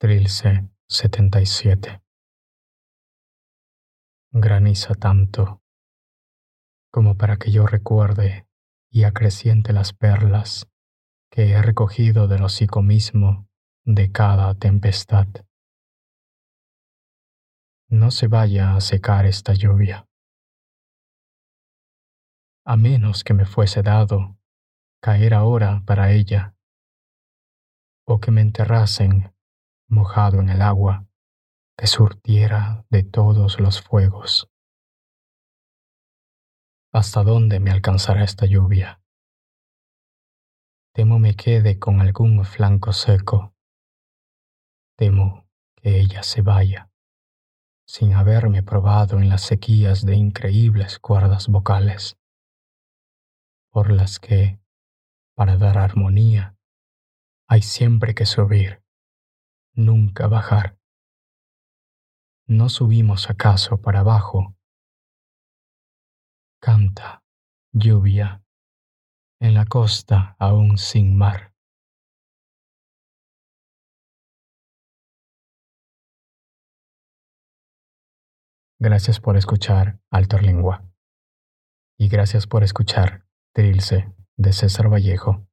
Trilce 77 Graniza tanto como para que yo recuerde y acreciente las perlas que he recogido del hocico mismo de cada tempestad. No se vaya a secar esta lluvia, a menos que me fuese dado caer ahora para ella, o que me enterrasen mojado en el agua que surtiera de todos los fuegos. ¿Hasta dónde me alcanzará esta lluvia? Temo me quede con algún flanco seco. Temo que ella se vaya, sin haberme probado en las sequías de increíbles cuerdas vocales, por las que, para dar armonía, hay siempre que subir nunca bajar. ¿No subimos acaso para abajo? Canta, lluvia, en la costa aún sin mar. Gracias por escuchar Alter Lengua. Y gracias por escuchar Trilce de César Vallejo.